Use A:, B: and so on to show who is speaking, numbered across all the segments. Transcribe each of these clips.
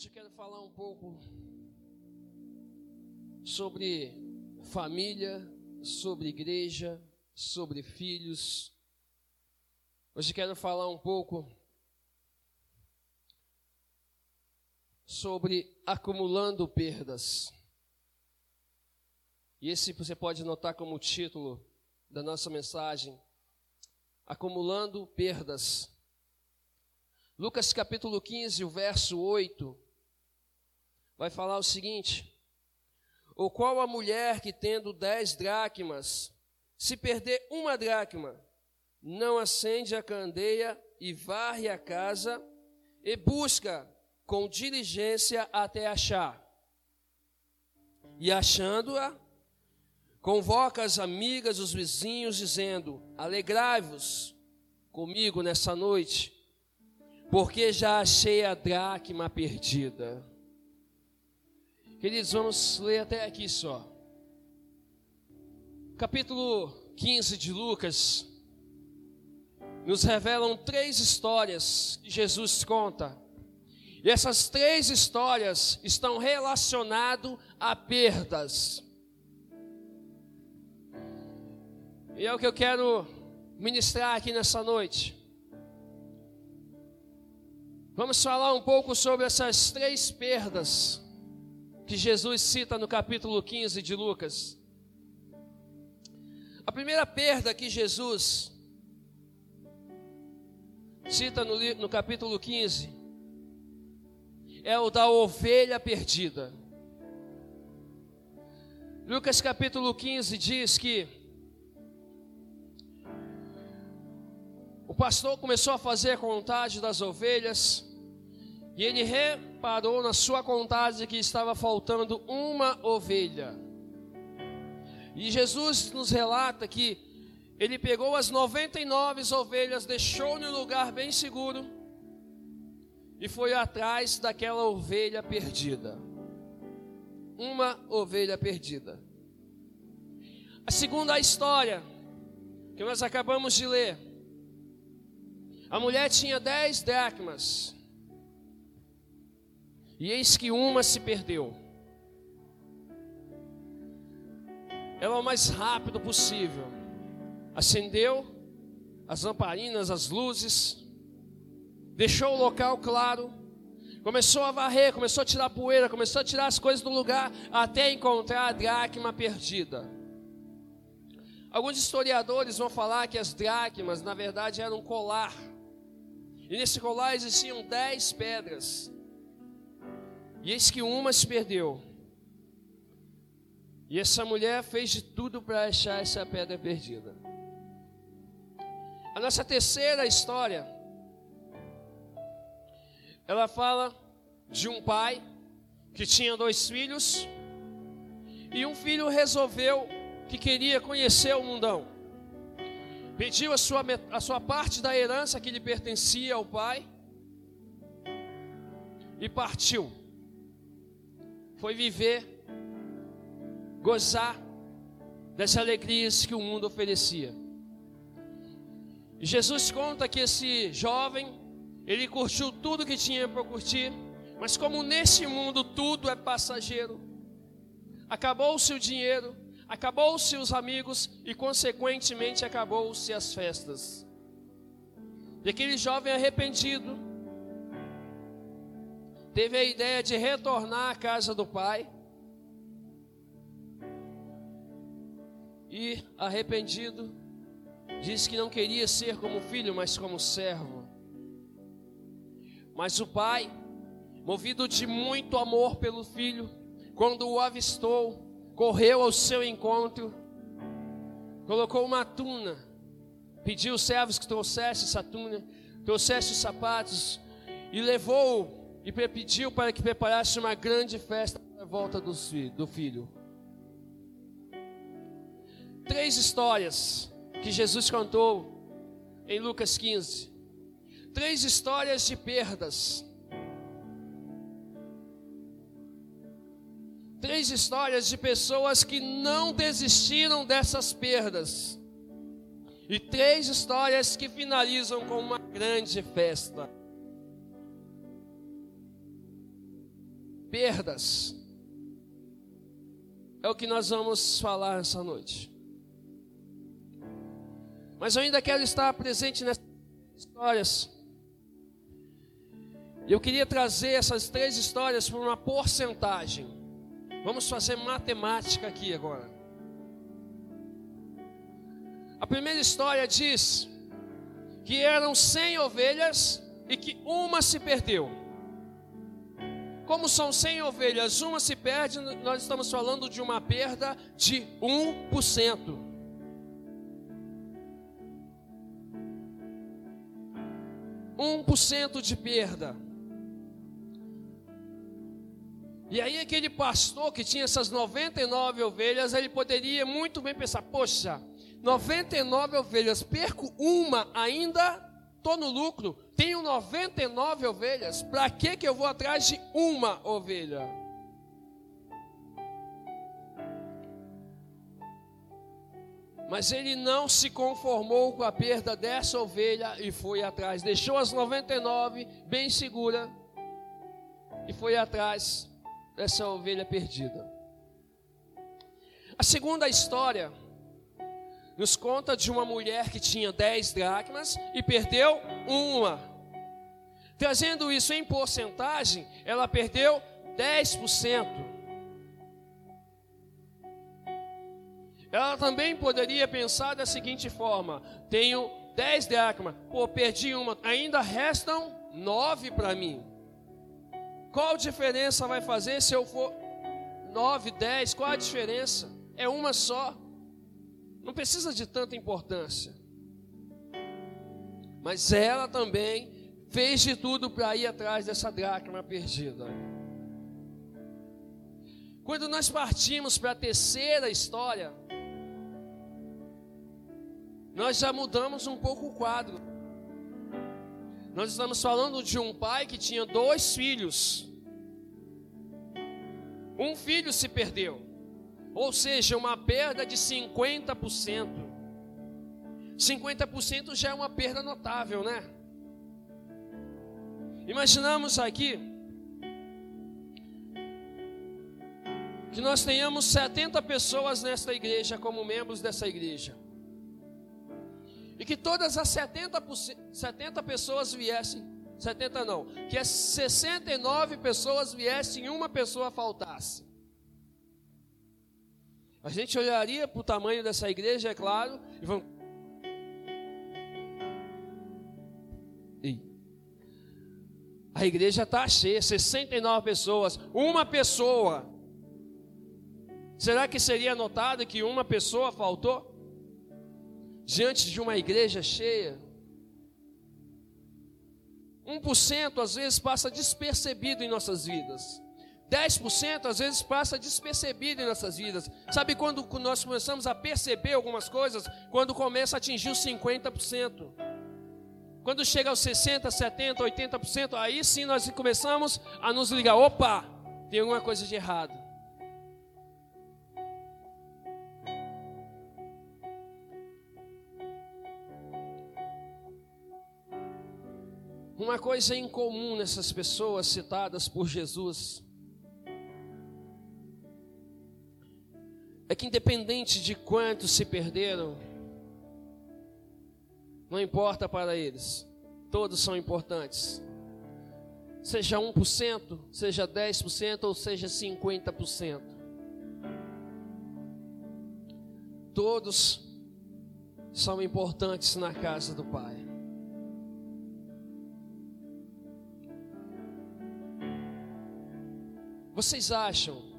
A: Hoje eu quero falar um pouco sobre família, sobre igreja, sobre filhos. Hoje eu quero falar um pouco sobre acumulando perdas. E esse você pode notar como título da nossa mensagem: Acumulando perdas. Lucas capítulo 15, o verso 8, vai falar o seguinte: Ou qual a mulher que tendo dez dracmas, se perder uma dracma, não acende a candeia e varre a casa e busca com diligência até achar. E achando-a, convoca as amigas, os vizinhos, dizendo: Alegrai-vos comigo nessa noite porque já achei a dracma perdida. Queridos, vamos ler até aqui só. Capítulo 15 de Lucas nos revelam três histórias que Jesus conta. E essas três histórias estão relacionadas a perdas. E é o que eu quero ministrar aqui nessa noite. Vamos falar um pouco sobre essas três perdas que Jesus cita no capítulo 15 de Lucas. A primeira perda que Jesus cita no, no capítulo 15 é o da ovelha perdida. Lucas capítulo 15 diz que o pastor começou a fazer a contagem das ovelhas e ele reparou na sua contagem que estava faltando uma ovelha. E Jesus nos relata que ele pegou as 99 ovelhas, deixou no lugar bem seguro e foi atrás daquela ovelha perdida. Uma ovelha perdida. A segunda história que nós acabamos de ler. A mulher tinha dez dracmas. E eis que uma se perdeu. Ela o mais rápido possível acendeu as lamparinas, as luzes, deixou o local claro, começou a varrer, começou a tirar poeira, começou a tirar as coisas do lugar até encontrar a dracma perdida. Alguns historiadores vão falar que as dracmas, na verdade, eram um colar. E nesse colar existiam dez pedras. E eis que uma se perdeu. E essa mulher fez de tudo para achar essa pedra perdida. A nossa terceira história, ela fala de um pai que tinha dois filhos, e um filho resolveu que queria conhecer o mundão. Pediu a sua, a sua parte da herança que lhe pertencia ao pai e partiu foi viver, gozar das alegrias que o mundo oferecia. E Jesus conta que esse jovem, ele curtiu tudo que tinha para curtir, mas como nesse mundo tudo é passageiro, acabou-se o dinheiro, acabou-se os amigos e consequentemente acabou-se as festas. E aquele jovem arrependido, teve a ideia de retornar à casa do pai. E arrependido, disse que não queria ser como filho, mas como servo. Mas o pai, movido de muito amor pelo filho, quando o avistou, correu ao seu encontro, colocou uma tuna, pediu os servos que trouxessem essa tuna, trouxesse os sapatos e levou e pediu para que preparasse uma grande festa para a volta do filho. Três histórias que Jesus contou em Lucas 15. Três histórias de perdas. Três histórias de pessoas que não desistiram dessas perdas. E três histórias que finalizam com uma grande festa. Perdas. É o que nós vamos falar essa noite. Mas eu ainda quero estar presente nessas histórias. Eu queria trazer essas três histórias por uma porcentagem. Vamos fazer matemática aqui agora. A primeira história diz que eram 100 ovelhas e que uma se perdeu. Como são 100 ovelhas, uma se perde, nós estamos falando de uma perda de 1%. Um por cento de perda. E aí aquele pastor que tinha essas 99 ovelhas, ele poderia muito bem pensar: poxa, 99 ovelhas, perco uma ainda, estou no lucro, tenho 99 ovelhas, para que, que eu vou atrás de uma ovelha? Mas ele não se conformou com a perda dessa ovelha e foi atrás, deixou as 99 bem segura e foi atrás dessa ovelha perdida. A segunda história nos conta de uma mulher que tinha 10 dracmas e perdeu uma. Trazendo isso em porcentagem, ela perdeu 10%. Ela também poderia pensar da seguinte forma: tenho 10 dracmas, pô, perdi uma, ainda restam 9 para mim. Qual diferença vai fazer se eu for 9, 10? Qual a diferença? É uma só. Não precisa de tanta importância. Mas ela também fez de tudo para ir atrás dessa dracma perdida. Quando nós partimos para a terceira história, nós já mudamos um pouco o quadro. Nós estamos falando de um pai que tinha dois filhos. Um filho se perdeu. Ou seja, uma perda de 50%. 50% já é uma perda notável, né? Imaginamos aqui que nós tenhamos 70 pessoas nesta igreja como membros dessa igreja. E que todas as 70, 70 pessoas viessem, 70 não, que as 69 pessoas viessem e uma pessoa faltasse. A gente olharia para o tamanho dessa igreja, é claro, e vamos. A igreja está cheia, 69 pessoas, uma pessoa. Será que seria notado que uma pessoa faltou? Diante de uma igreja cheia? 1% às vezes passa despercebido em nossas vidas. 10% às vezes passa despercebido em nossas vidas. Sabe quando nós começamos a perceber algumas coisas? Quando começa a atingir os 50%. Quando chega aos 60%, 70%, 80%, aí sim nós começamos a nos ligar: opa, tem alguma coisa de errado. Uma coisa incomum nessas pessoas citadas por Jesus é que independente de quantos se perderam, não importa para eles, todos são importantes. Seja 1%, seja 10% ou seja 50%. Todos são importantes na casa do Pai. Vocês acham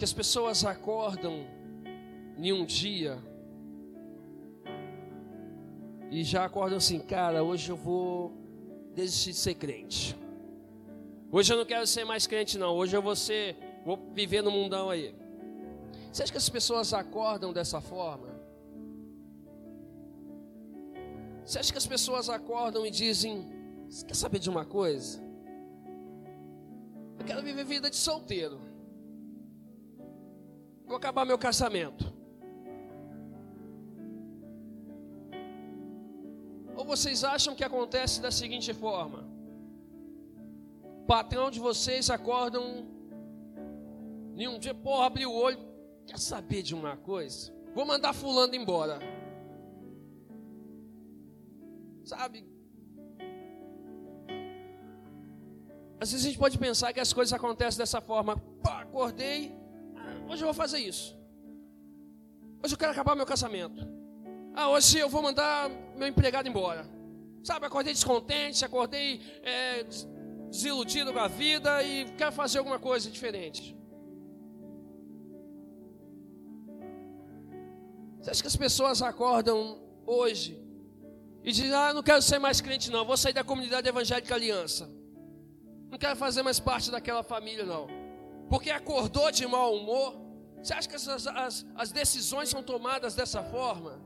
A: que as pessoas acordam em um dia e já acordam assim, cara, hoje eu vou desistir de ser crente. Hoje eu não quero ser mais crente não, hoje eu vou ser, vou viver no mundão aí. Você acha que as pessoas acordam dessa forma? Você acha que as pessoas acordam e dizem, você quer saber de uma coisa? Eu quero viver vida de solteiro vou acabar meu casamento. Ou vocês acham que acontece da seguinte forma: patrão de vocês acordam em um dia, porra, abriu o olho, quer saber de uma coisa? Vou mandar fulano embora. Sabe? Às vezes a gente pode pensar que as coisas acontecem dessa forma. Pá, acordei, hoje eu vou fazer isso. Hoje eu quero acabar meu casamento. Ah, hoje eu vou mandar meu empregado embora. Sabe, acordei descontente, acordei é, desiludido com a vida e quero fazer alguma coisa diferente. Você acha que as pessoas acordam hoje e dizem: Ah, não quero ser mais crente, não, vou sair da comunidade evangélica aliança. Não quero fazer mais parte daquela família, não. Porque acordou de mau humor. Você acha que as, as, as decisões são tomadas dessa forma?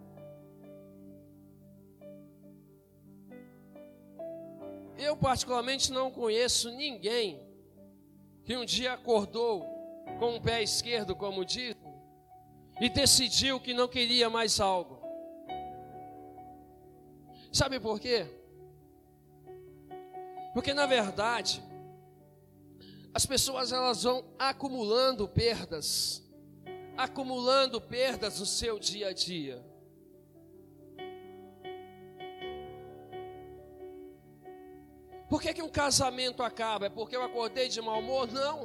A: Eu, particularmente, não conheço ninguém que um dia acordou com o pé esquerdo, como diz, e decidiu que não queria mais algo. Sabe por quê? Porque na verdade, as pessoas elas vão acumulando perdas, acumulando perdas no seu dia a dia. Por que, que um casamento acaba? É porque eu acordei de mau humor? Não.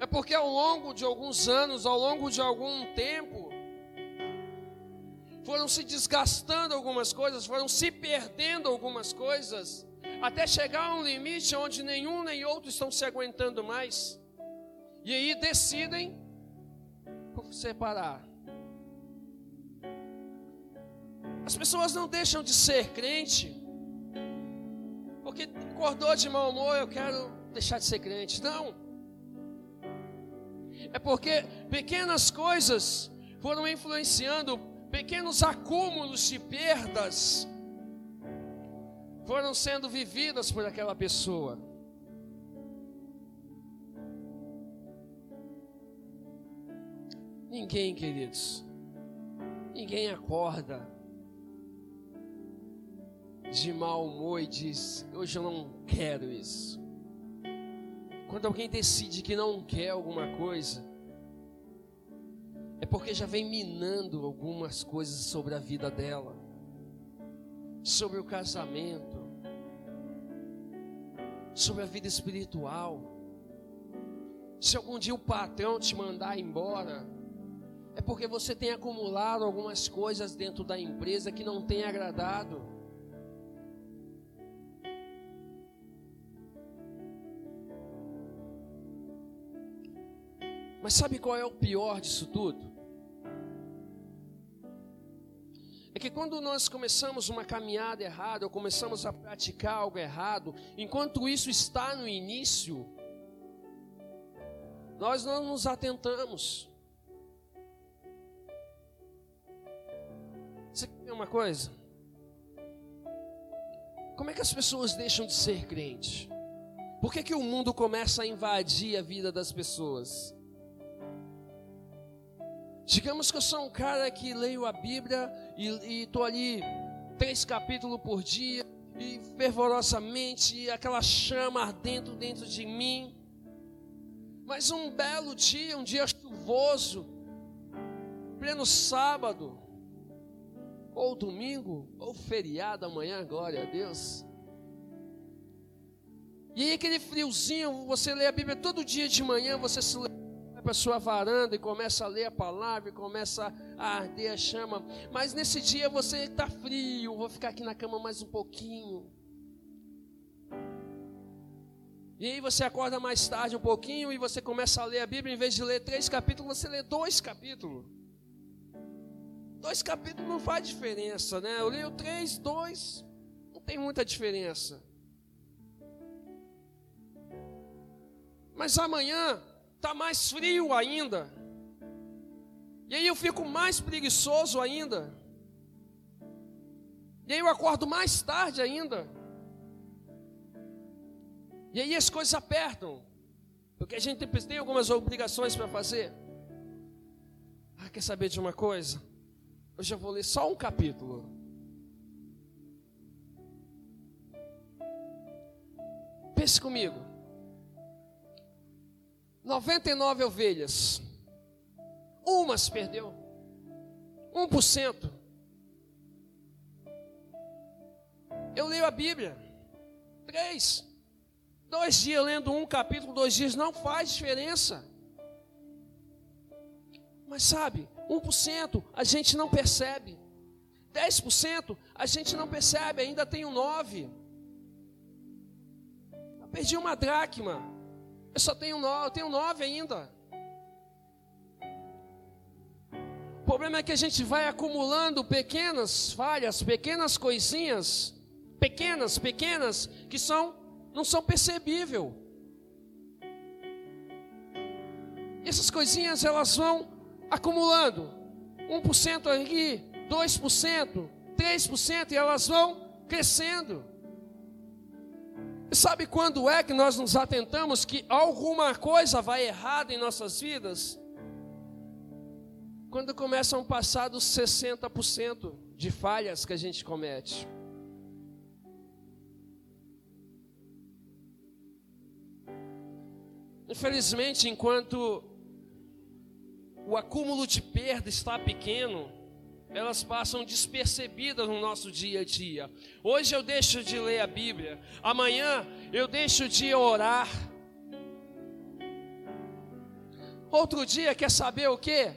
A: É porque ao longo de alguns anos, ao longo de algum tempo, foram se desgastando algumas coisas, foram se perdendo algumas coisas, até chegar a um limite onde nenhum nem outro estão se aguentando mais. E aí decidem separar. As pessoas não deixam de ser crente, porque acordou de mau humor, eu quero deixar de ser crente. Não. É porque pequenas coisas foram influenciando, pequenos acúmulos de perdas foram sendo vividas por aquela pessoa. Ninguém, queridos, ninguém acorda de mau humor e diz: Hoje eu não quero isso. Quando alguém decide que não quer alguma coisa, é porque já vem minando algumas coisas sobre a vida dela, sobre o casamento, sobre a vida espiritual. Se algum dia o patrão te mandar embora, é porque você tem acumulado algumas coisas dentro da empresa que não tem agradado. Mas sabe qual é o pior disso tudo? É que quando nós começamos uma caminhada errada, ou começamos a praticar algo errado, enquanto isso está no início, nós não nos atentamos. Você quer uma coisa? Como é que as pessoas deixam de ser crentes? Por que, que o mundo começa a invadir a vida das pessoas? Digamos que eu sou um cara que leio a Bíblia e estou ali três capítulos por dia e fervorosamente e aquela chama ardendo dentro de mim. Mas um belo dia, um dia chuvoso, pleno sábado, ou domingo, ou feriado amanhã, glória a Deus. E aí aquele friozinho, você lê a Bíblia todo dia de manhã, você se lê vai para sua varanda e começa a ler a palavra e começa a arder a chama. Mas nesse dia você está frio, vou ficar aqui na cama mais um pouquinho. E aí você acorda mais tarde um pouquinho e você começa a ler a Bíblia, em vez de ler três capítulos, você lê dois capítulos. Dois capítulos não faz diferença, né? Eu leio três, dois, não tem muita diferença. Mas amanhã está mais frio ainda. E aí eu fico mais preguiçoso ainda. E aí eu acordo mais tarde ainda. E aí as coisas apertam. Porque a gente tem algumas obrigações para fazer. Ah, quer saber de uma coisa? Eu já vou ler só um capítulo. Pense comigo. 99 ovelhas. Uma se perdeu. 1%. Eu leio a Bíblia. Três. Dois dias lendo um capítulo, dois dias não faz diferença. Mas sabe, 1% a gente não percebe. 10% a gente não percebe, ainda tem um 9. Eu perdi uma dracma. Eu só tenho 9, eu tenho 9 ainda. O problema é que a gente vai acumulando pequenas falhas, pequenas coisinhas, pequenas, pequenas, que são não são percebíveis. Essas coisinhas elas vão acumulando. 1% aqui, 2%, 3% e elas vão crescendo. Sabe quando é que nós nos atentamos que alguma coisa vai errada em nossas vidas? Quando começam a passar dos 60% de falhas que a gente comete. Infelizmente, enquanto o acúmulo de perda está pequeno, elas passam despercebidas no nosso dia a dia. Hoje eu deixo de ler a Bíblia, amanhã eu deixo de orar. Outro dia, quer saber o que?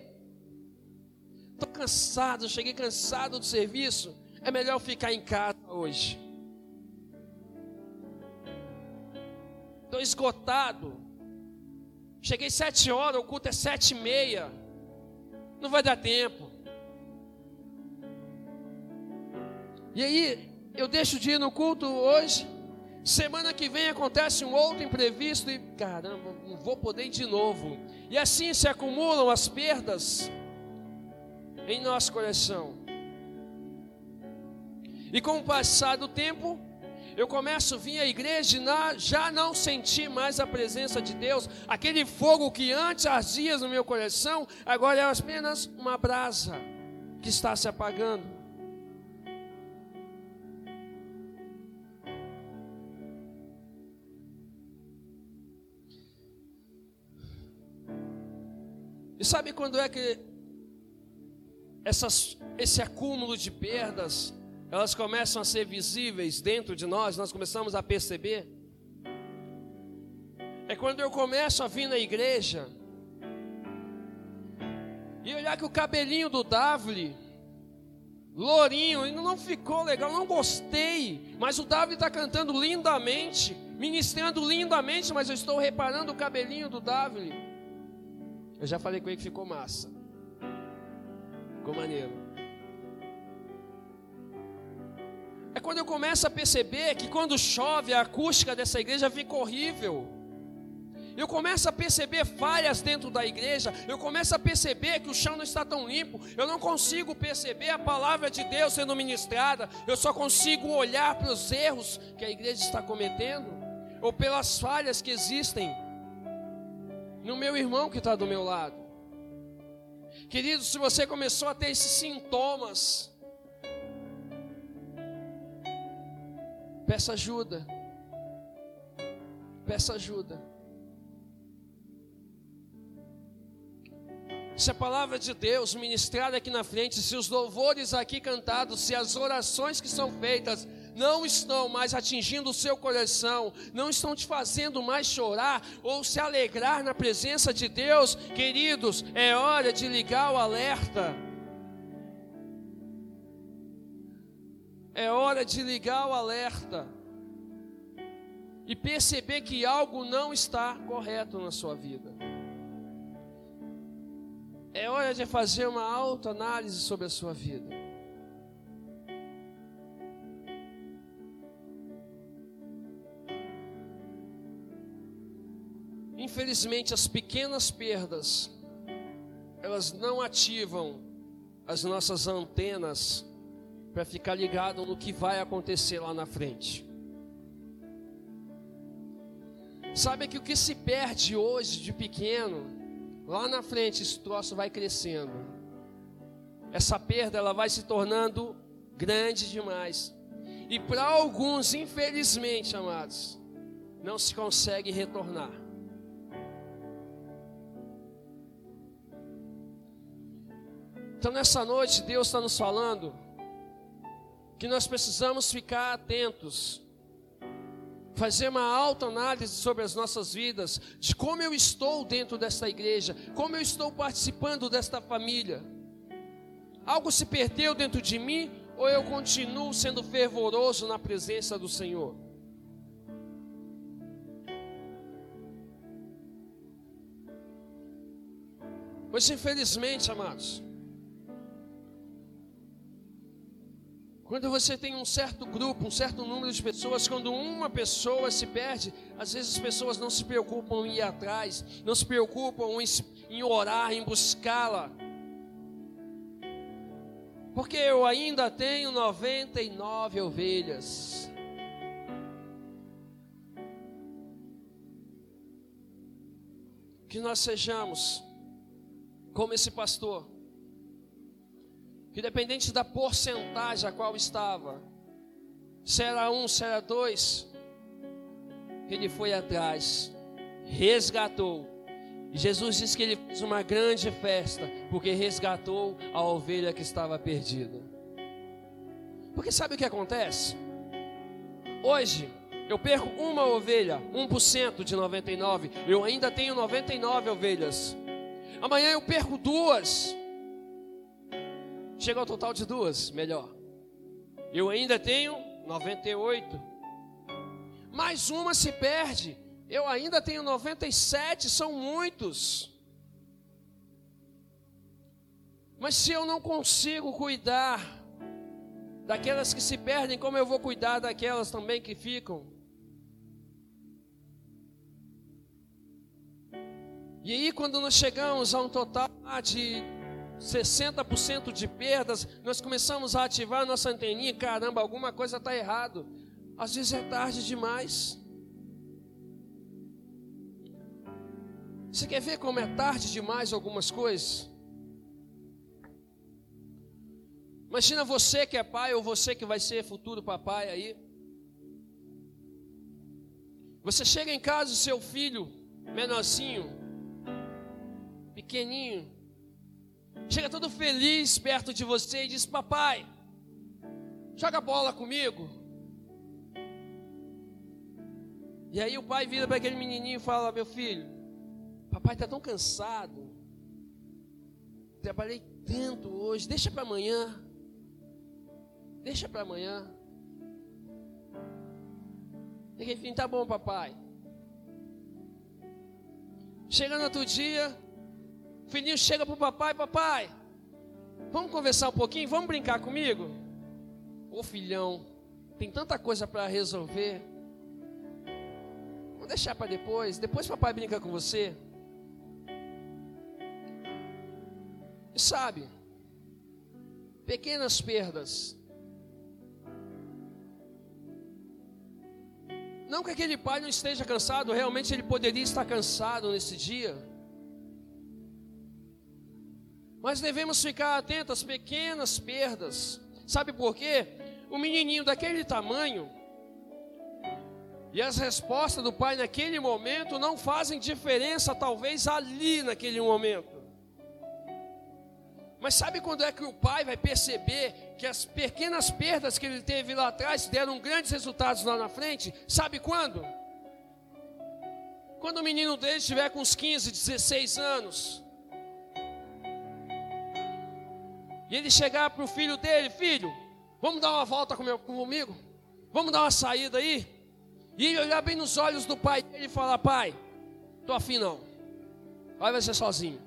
A: Estou cansado, cheguei cansado do serviço. É melhor ficar em casa hoje. Estou esgotado. Cheguei sete horas, o culto é sete e meia. Não vai dar tempo. E aí, eu deixo de ir no culto hoje. Semana que vem acontece um outro imprevisto e caramba, não vou poder ir de novo. E assim se acumulam as perdas em nosso coração. E com o passar do tempo, eu começo a vir à igreja e já não senti mais a presença de Deus. Aquele fogo que antes ardia no meu coração, agora é apenas uma brasa que está se apagando. E sabe quando é que essas, esse acúmulo de perdas elas começam a ser visíveis dentro de nós, nós começamos a perceber. É quando eu começo a vir na igreja e olhar que o cabelinho do Davli, lourinho, ainda não ficou legal, não gostei, mas o Davli está cantando lindamente, ministrando lindamente, mas eu estou reparando o cabelinho do Davli. Eu já falei com ele que ficou massa, ficou maneiro. É quando eu começo a perceber que quando chove a acústica dessa igreja fica horrível. Eu começo a perceber falhas dentro da igreja. Eu começo a perceber que o chão não está tão limpo. Eu não consigo perceber a palavra de Deus sendo ministrada. Eu só consigo olhar para os erros que a igreja está cometendo, ou pelas falhas que existem no meu irmão que está do meu lado. Querido, se você começou a ter esses sintomas, Peça ajuda. Peça ajuda. Se a palavra de Deus ministrada aqui na frente, se os louvores aqui cantados, se as orações que são feitas não estão mais atingindo o seu coração, não estão te fazendo mais chorar ou se alegrar na presença de Deus, queridos, é hora de ligar o alerta. É hora de ligar o alerta e perceber que algo não está correto na sua vida. É hora de fazer uma autoanálise sobre a sua vida. Infelizmente, as pequenas perdas, elas não ativam as nossas antenas para ficar ligado no que vai acontecer lá na frente. Sabe que o que se perde hoje de pequeno, lá na frente esse troço vai crescendo. Essa perda ela vai se tornando grande demais. E para alguns, infelizmente, amados, não se consegue retornar. Então nessa noite Deus está nos falando que nós precisamos ficar atentos, fazer uma autoanálise sobre as nossas vidas, de como eu estou dentro desta igreja, como eu estou participando desta família. Algo se perdeu dentro de mim ou eu continuo sendo fervoroso na presença do Senhor? Pois infelizmente, amados, quando você tem um certo grupo, um certo número de pessoas, quando uma pessoa se perde, às vezes as pessoas não se preocupam em ir atrás, não se preocupam em, orar, em buscá-la. Porque eu ainda tenho 99 ovelhas. Que nós sejamos como esse pastor, que dependente da porcentagem a qual estava, se era um, se era dois, ele foi atrás, resgatou. Jesus disse que ele fez uma grande festa, porque resgatou a ovelha que estava perdida. Porque sabe o que acontece? Hoje, eu perco uma ovelha, 1% de 99, eu ainda tenho 99 ovelhas. Amanhã eu perco duas. Chega ao total de duas, melhor. Eu ainda tenho 98. Mais uma se perde. Eu ainda tenho 97, são muitos. Mas se eu não consigo cuidar daquelas que se perdem, como eu vou cuidar daquelas também que ficam? E aí, quando nós chegamos a um total de 60% de perdas, nós começamos a ativar nossa anteninha, caramba, alguma coisa está errado. Às vezes é tarde demais. Você quer ver como é tarde demais algumas coisas? Imagina você que é pai ou você que vai ser futuro papai aí. Você chega em casa seu filho, menorzinho, pequenininho, chega todo feliz perto de você e diz: Papai, joga bola comigo. E aí o pai vira para aquele menininho e fala: Meu filho, papai está tão cansado, trabalhei tanto hoje, deixa para amanhã. Deixa para amanhã. E tá bom, papai. Chega no outro dia, filhinho chega para o papai, papai, vamos conversar um pouquinho, vamos brincar comigo? Ô filhão, tem tanta coisa para resolver. Vou deixar para depois, depois papai brinca com você. E sabe, pequenas perdas. Não que aquele pai não esteja cansado, realmente ele poderia estar cansado nesse dia. Mas devemos ficar atentos às pequenas perdas. Sabe por quê? O menininho daquele tamanho e as respostas do pai naquele momento não fazem diferença, talvez ali naquele momento. Mas sabe quando é que o pai vai perceber que as pequenas perdas que ele teve lá atrás deram grandes resultados lá na frente? Sabe quando? Quando o menino dele estiver com uns 15, 16 anos. E ele chegar para o filho dele: Filho, vamos dar uma volta comigo? Vamos dar uma saída aí? E ele olhar bem nos olhos do pai dele e falar: Pai, estou afim não. Vai ser sozinho.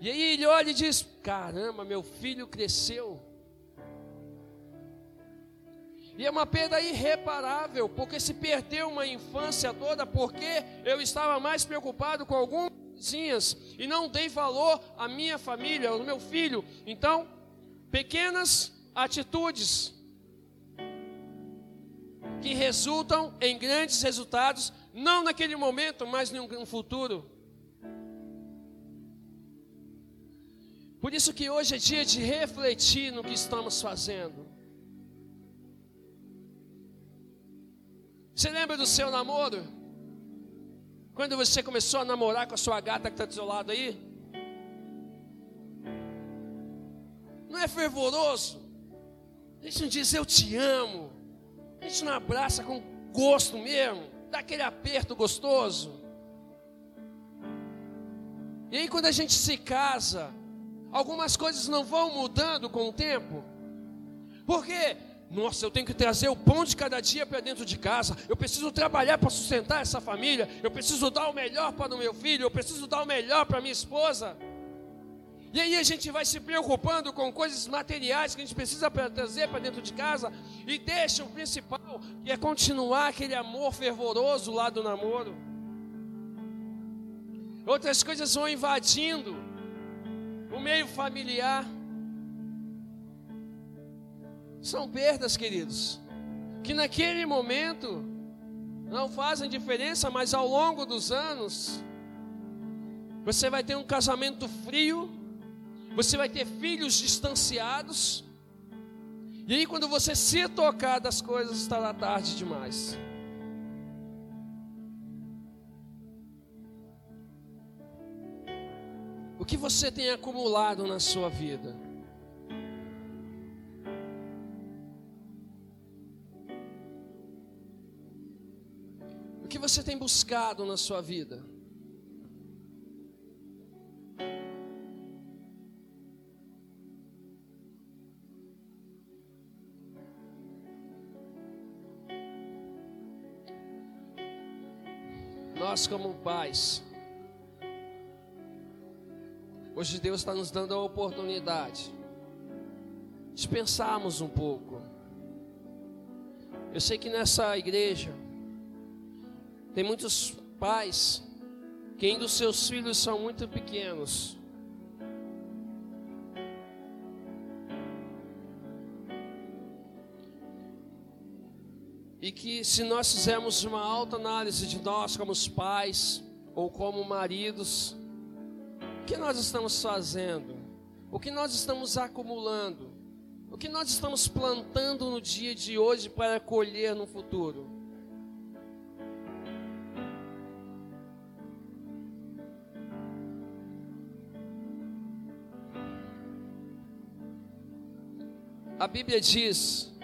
A: E aí ele olha e diz: Caramba, meu filho cresceu. E é uma perda irreparável, porque se perdeu uma infância toda, porque eu estava mais preocupado com algum e não dei valor à minha família, ao meu filho. Então, pequenas atitudes que resultam em grandes resultados, não naquele momento, mas no futuro. Por isso que hoje é dia de refletir no que estamos fazendo. Você lembra do seu namoro? Quando você começou a namorar com a sua gata que está do seu lado aí? Não é fervoroso? A gente não diz eu te amo. A gente não abraça com gosto mesmo. Dá aquele aperto gostoso. E aí quando a gente se casa, algumas coisas não vão mudando com o tempo. por quê? Nossa, eu tenho que trazer o pão de cada dia para dentro de casa. Eu preciso trabalhar para sustentar essa família. Eu preciso dar o melhor para o meu filho. Eu preciso dar o melhor para minha esposa. E aí a gente vai se preocupando com coisas materiais que a gente precisa trazer para dentro de casa e deixa o principal, que é continuar aquele amor fervoroso lá do namoro. Outras coisas vão invadindo o meio familiar. São perdas, queridos, que naquele momento não fazem diferença, mas ao longo dos anos, você vai ter um casamento frio, você vai ter filhos distanciados, e aí, quando você se tocar das coisas, estará tarde demais. O que você tem acumulado na sua vida? Você tem buscado na sua vida? Nós, como pais, hoje Deus está nos dando a oportunidade de pensarmos um pouco. Eu sei que nessa igreja, tem muitos pais que ainda os seus filhos são muito pequenos. E que se nós fizermos uma alta análise de nós como pais ou como maridos, o que nós estamos fazendo? O que nós estamos acumulando? O que nós estamos plantando no dia de hoje para colher no futuro? A Bíblia diz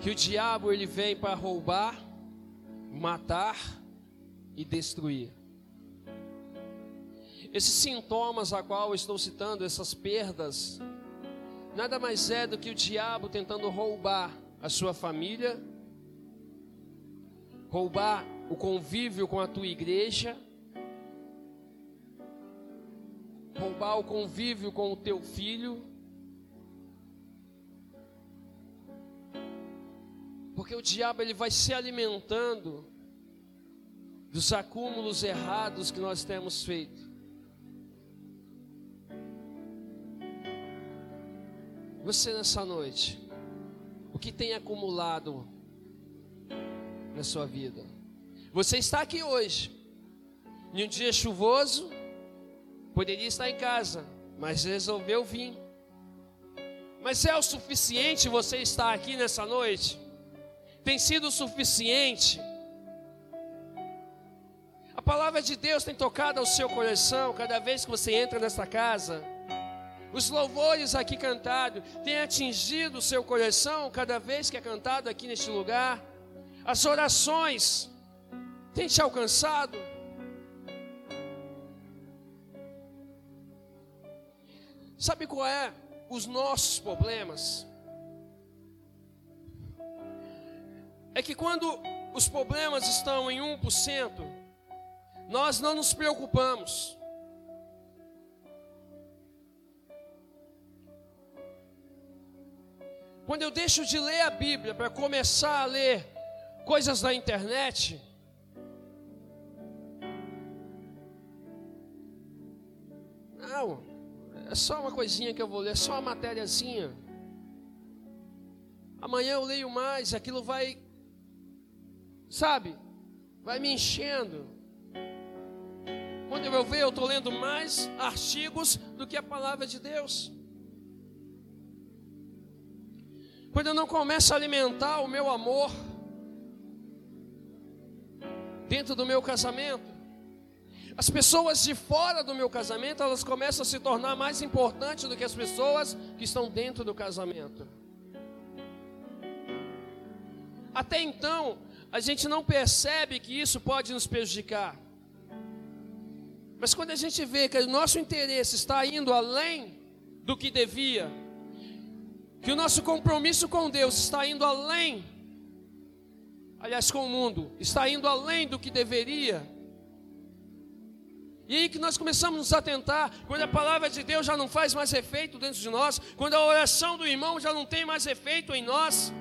A: que o diabo ele vem para roubar, matar e destruir. Esses sintomas a qual eu estou citando, essas perdas, nada mais é do que o diabo tentando roubar a sua família, roubar o convívio com a tua igreja, roubar o convívio com o teu filho, Porque o diabo ele vai se alimentando dos acúmulos errados que nós temos feito. Você nessa noite, o que tem acumulado na sua vida? Você está aqui hoje, em um dia chuvoso, poderia estar em casa, mas resolveu vir. Mas é o suficiente você estar aqui nessa noite? Tem sido suficiente. A palavra de Deus tem tocado ao seu coração cada vez que você entra nessa casa. Os louvores aqui cantados têm atingido o seu coração cada vez que é cantado aqui neste lugar. As orações têm te alcançado. Sabe qual é os nossos problemas? É que quando os problemas estão em 1%, nós não nos preocupamos. Quando eu deixo de ler a Bíblia para começar a ler coisas da internet, não, é só uma coisinha que eu vou ler, é só uma matériazinha. Amanhã eu leio mais, aquilo vai sabe, vai me enchendo. Quando eu ver, eu estou lendo mais artigos do que a palavra de Deus. Quando eu não começo a alimentar o meu amor dentro do meu casamento, As pessoas de fora do meu casamento, elas começam a se tornar mais importantes do que as pessoas que estão dentro do casamento. Até então, a gente não percebe que isso pode nos prejudicar. Mas quando a gente vê que o nosso interesse está indo além do que devia, que o nosso compromisso com Deus está indo além, aliás, com o mundo, está indo além do que deveria, e aí que nós começamos a nos atentar, quando a palavra de Deus já não faz mais efeito dentro de nós, quando a oração do irmão já não tem mais efeito em nós,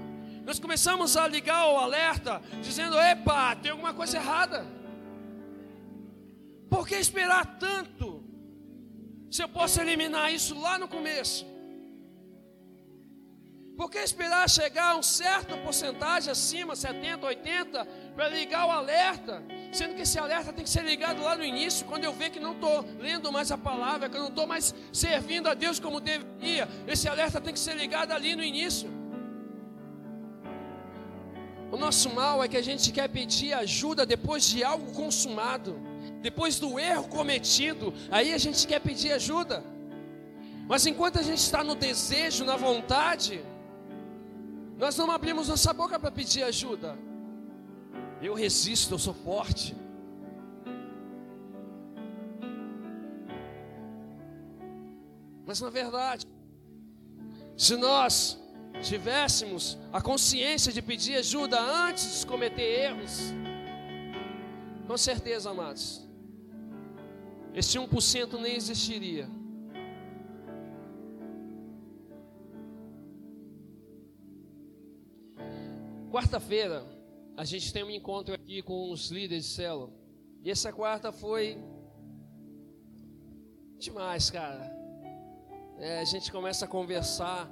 A: nós começamos a ligar o alerta, dizendo: epa, tem alguma coisa errada. Por que esperar tanto? Se eu posso eliminar isso lá no começo. Por que esperar chegar a um certo porcentagem acima, 70, 80, para ligar o alerta? Sendo que esse alerta tem que ser ligado lá no início, quando eu ver que não estou lendo mais a palavra, que eu não estou mais servindo a Deus como deveria. Esse alerta tem que ser ligado ali no início. O nosso mal é que a gente quer pedir ajuda depois de algo consumado, depois do erro cometido, aí a gente quer pedir ajuda. Mas enquanto a gente está no desejo, na vontade, nós não abrimos nossa boca para pedir ajuda. Eu resisto, eu sou forte. Mas na verdade, se nós tivéssemos a consciência de pedir ajuda antes de cometer erros, com certeza, amados, esse 1% nem existiria. Quarta-feira, a gente tem um encontro aqui com os líderes de célula. E essa quarta foi demais, cara. É, a gente começa a conversar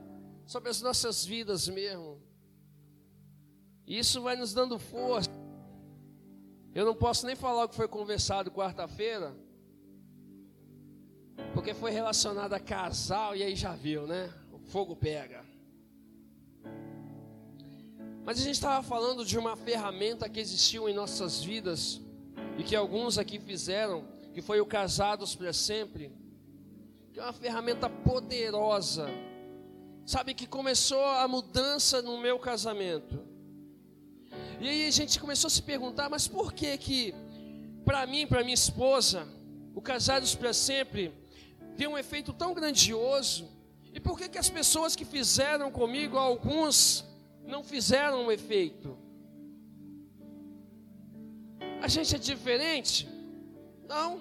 A: sobre as nossas vidas mesmo. E isso vai nos dando força. Eu não posso nem falar o que foi conversado quarta-feira, porque foi relacionado a casal e aí já viu, né? O fogo pega. Mas a gente estava falando de uma ferramenta que existiu em nossas vidas e que alguns aqui fizeram, que foi o Casados para Sempre, que é uma ferramenta poderosa, sabe, que começou a mudança no meu casamento. E aí a gente começou a se perguntar, mas por que que, para mim, para minha esposa, o Casados para Sempre tem um efeito tão grandioso? E por que que as pessoas que fizeram comigo, alguns, não fizeram um efeito. A gente é diferente? Não.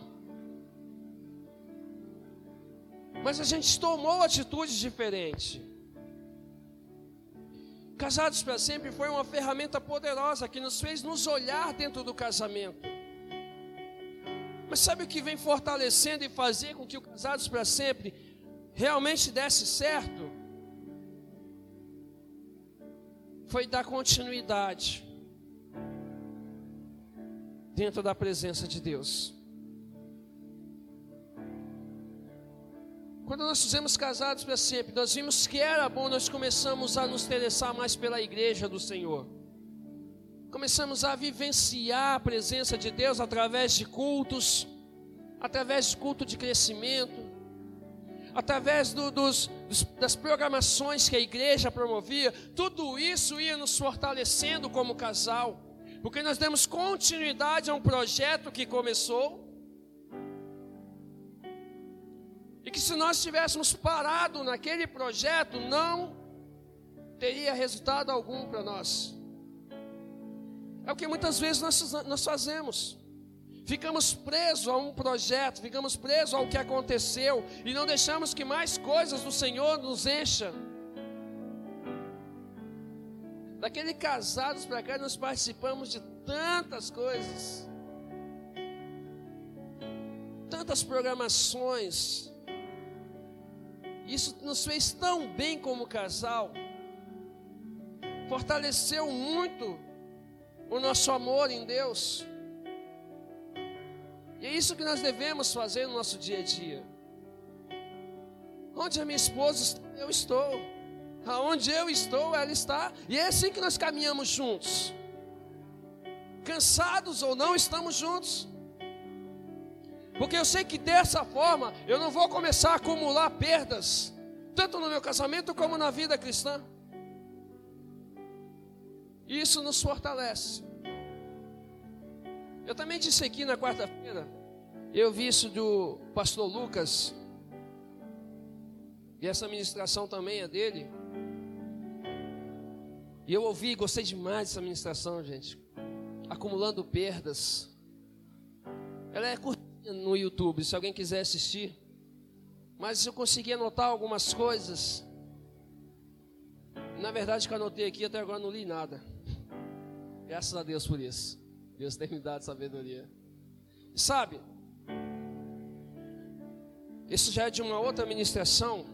A: Mas a gente tomou atitudes diferentes. Casados para sempre foi uma ferramenta poderosa que nos fez nos olhar dentro do casamento. Mas sabe o que vem fortalecendo e fazer com que o Casados para sempre realmente desse certo? foi dar continuidade dentro da presença de Deus. Quando nós fizemos casados para sempre, nós vimos que era bom, nós começamos a nos interessar mais pela igreja do Senhor. Começamos a vivenciar a presença de Deus através de cultos, através de culto de crescimento, através do, dos, dos, das programações que a igreja promovia, tudo isso ia nos fortalecendo como casal, porque nós demos continuidade a um projeto que começou. E que se nós tivéssemos parado naquele projeto, não teria resultado algum para nós. É o que muitas vezes nós, nós fazemos. Ficamos presos a um projeto, ficamos presos ao que aconteceu e não deixamos que mais coisas do Senhor nos encha. Daquele casados para cá nós participamos de tantas coisas, tantas programações. Isso nos fez tão bem como casal, fortaleceu muito o nosso amor em Deus. E é isso que nós devemos fazer no nosso dia a dia. Onde a minha esposa está, eu estou. Aonde eu estou, ela está. E é assim que nós caminhamos juntos. Cansados ou não, estamos juntos. Porque eu sei que dessa forma eu não vou começar a acumular perdas, tanto no meu casamento como na vida cristã. E isso nos fortalece. Eu também disse aqui na quarta-feira, eu vi isso do pastor Lucas, e essa ministração também é dele. E eu ouvi, gostei demais dessa ministração, gente. Acumulando perdas. Ela é curtinha no YouTube, se alguém quiser assistir. Mas eu consegui anotar algumas coisas. Na verdade, que eu anotei aqui, até agora não li nada. Graças a Deus por isso. Deus tem me dado sabedoria. Sabe, isso já é de uma outra ministração.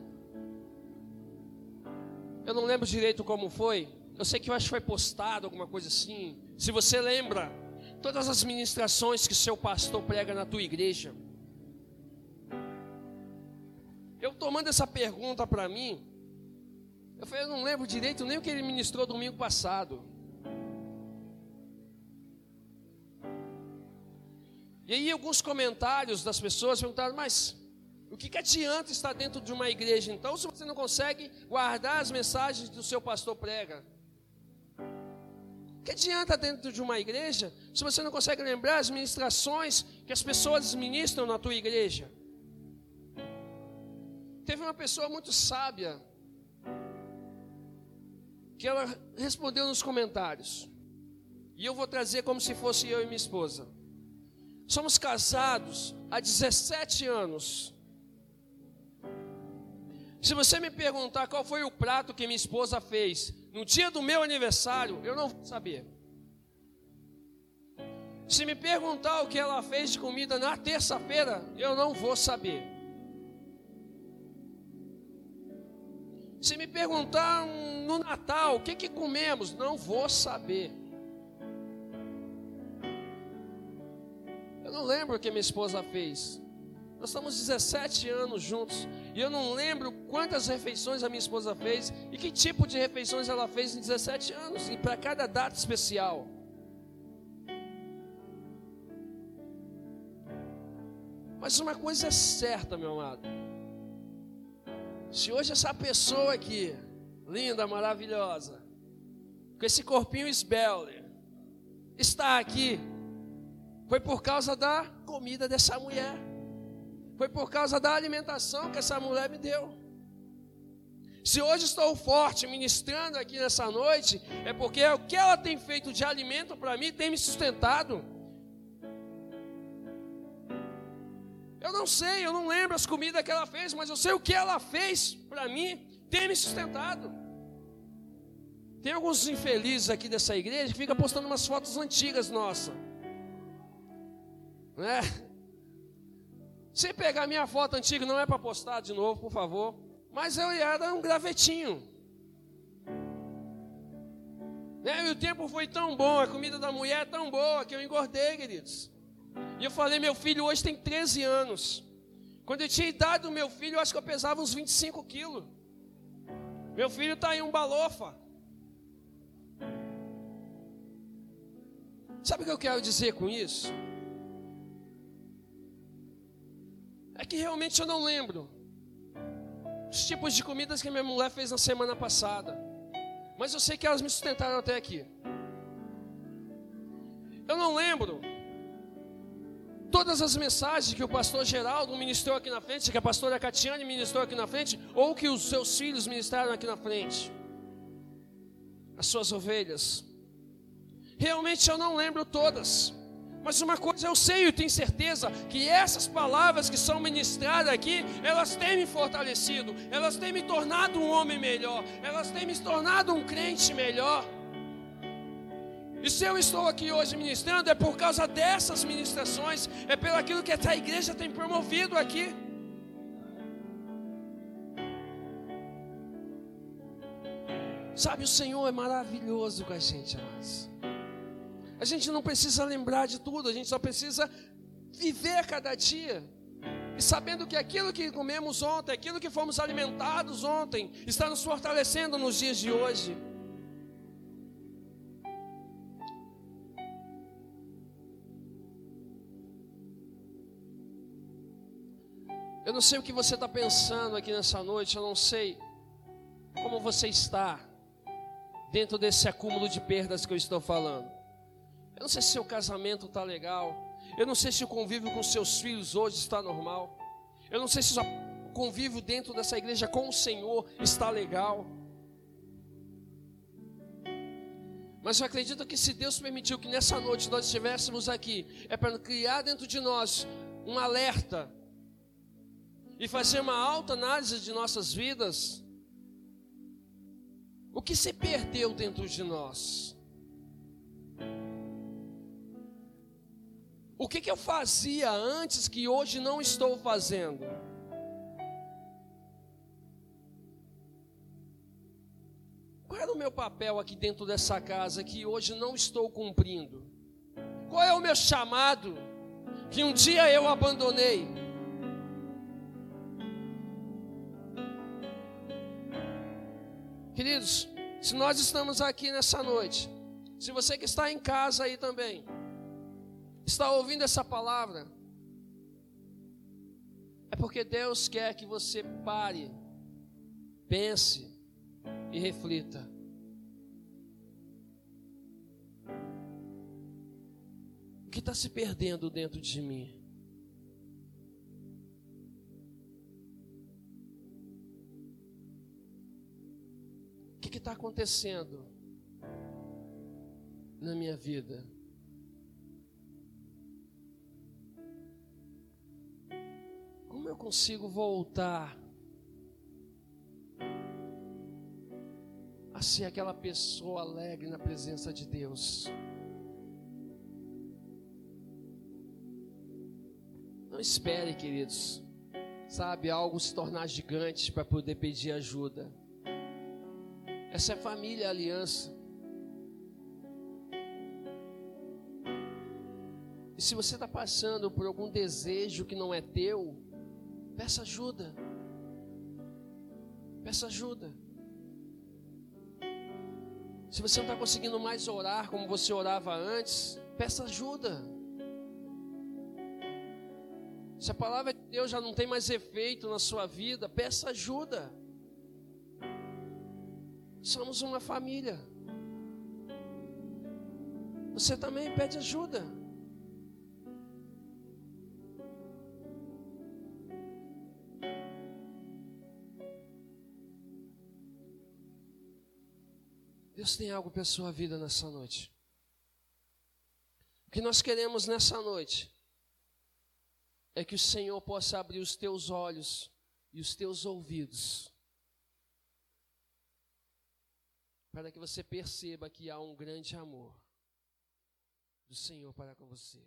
A: Eu não lembro direito como foi. Eu sei que eu acho que foi postado alguma coisa assim. Se você lembra, todas as ministrações que seu pastor prega na tua igreja. Eu tomando essa pergunta para mim, eu falei, eu não lembro direito nem o que ele ministrou domingo passado. E aí alguns comentários das pessoas perguntaram, mas o que, que adianta estar dentro de uma igreja então, se você não consegue guardar as mensagens que o seu pastor prega? Que adianta dentro de uma igreja se você não consegue lembrar as ministrações que as pessoas ministram na tua igreja? Teve uma pessoa muito sábia que ela respondeu nos comentários. E eu vou trazer como se fosse eu e minha esposa. Somos casados há 17 anos. Se você me perguntar qual foi o prato que minha esposa fez no dia do meu aniversário, eu não vou saber. Se me perguntar o que ela fez de comida na terça-feira, eu não vou saber. Se me perguntar no Natal o que, que comemos, não vou saber. Eu não lembro o que minha esposa fez. Nós estamos 17 anos juntos. E eu não lembro quantas refeições a minha esposa fez e que tipo de refeições ela fez em 17 anos. E para cada data especial. Mas uma coisa é certa, meu amado. Se hoje essa pessoa aqui, linda, maravilhosa, com esse corpinho esbelto, está aqui, foi por causa da comida dessa mulher. Foi por causa da alimentação que essa mulher me deu. Se hoje estou forte ministrando aqui nessa noite, é porque o que ela tem feito de alimento para mim tem me sustentado. Eu não sei, eu não lembro as comidas que ela fez, mas eu sei o que ela fez para mim tem me sustentado. Tem alguns infelizes aqui dessa igreja que ficam postando umas fotos antigas nossa. Né? Se pegar minha foto antiga, não é para postar de novo, por favor. Mas eu era um gravetinho. Né? E o tempo foi tão bom, a comida da mulher é tão boa que eu engordei, queridos. E eu falei, meu filho hoje tem 13 anos. Quando eu tinha idade do meu filho, eu acho que eu pesava uns 25 quilos. Meu filho está em um balofa. Sabe o que eu quero dizer com isso? É que realmente eu não lembro os tipos de comidas que minha mulher fez na semana passada. Mas eu sei que elas me sustentaram até aqui. Eu não lembro todas as mensagens que o pastor Geraldo ministrou aqui na frente, que a pastora Catiane ministrou aqui na frente, ou que os seus filhos ministraram aqui na frente. As suas ovelhas. Realmente eu não lembro todas. Mas uma coisa eu sei e tenho certeza que essas palavras que são ministradas aqui, elas têm me fortalecido, elas têm me tornado um homem melhor, elas têm me tornado um crente melhor. E se eu estou aqui hoje ministrando, é por causa dessas ministrações, é pelo aquilo que essa igreja tem promovido aqui. Sabe, o Senhor é maravilhoso com a gente, amados. A gente não precisa lembrar de tudo, a gente só precisa viver cada dia. E sabendo que aquilo que comemos ontem, aquilo que fomos alimentados ontem, está nos fortalecendo nos dias de hoje. Eu não sei o que você está pensando aqui nessa noite, eu não sei como você está dentro desse acúmulo de perdas que eu estou falando. Eu não sei se seu casamento está legal, eu não sei se o convívio com seus filhos hoje está normal, eu não sei se o convívio dentro dessa igreja com o Senhor está legal. Mas eu acredito que se Deus permitiu que nessa noite nós estivéssemos aqui, é para criar dentro de nós um alerta e fazer uma alta análise de nossas vidas. O que se perdeu dentro de nós? O que, que eu fazia antes que hoje não estou fazendo? Qual era o meu papel aqui dentro dessa casa que hoje não estou cumprindo? Qual é o meu chamado que um dia eu abandonei? Queridos, se nós estamos aqui nessa noite, se você que está em casa aí também, está ouvindo essa palavra, é porque Deus quer que você pare, pense, e reflita. O que está se perdendo dentro de mim? O que está acontecendo na minha vida? Como eu consigo voltar a ser aquela pessoa alegre na presença de Deus. Não espere, queridos, sabe, algo se tornar gigante para poder pedir ajuda. Essa é família, aliança. E se você está passando por algum desejo que não é teu, peça ajuda. Peça ajuda. Se você não está conseguindo mais orar como você orava antes, peça ajuda. Se a palavra de Deus já não tem mais efeito na sua vida, peça ajuda. Somos uma família. Você também pede ajuda. Deus tem algo para a sua vida nessa noite. O que nós queremos nessa noite é que o Senhor possa abrir os teus olhos e os teus ouvidos, para que você perceba que há um grande amor do Senhor para com você.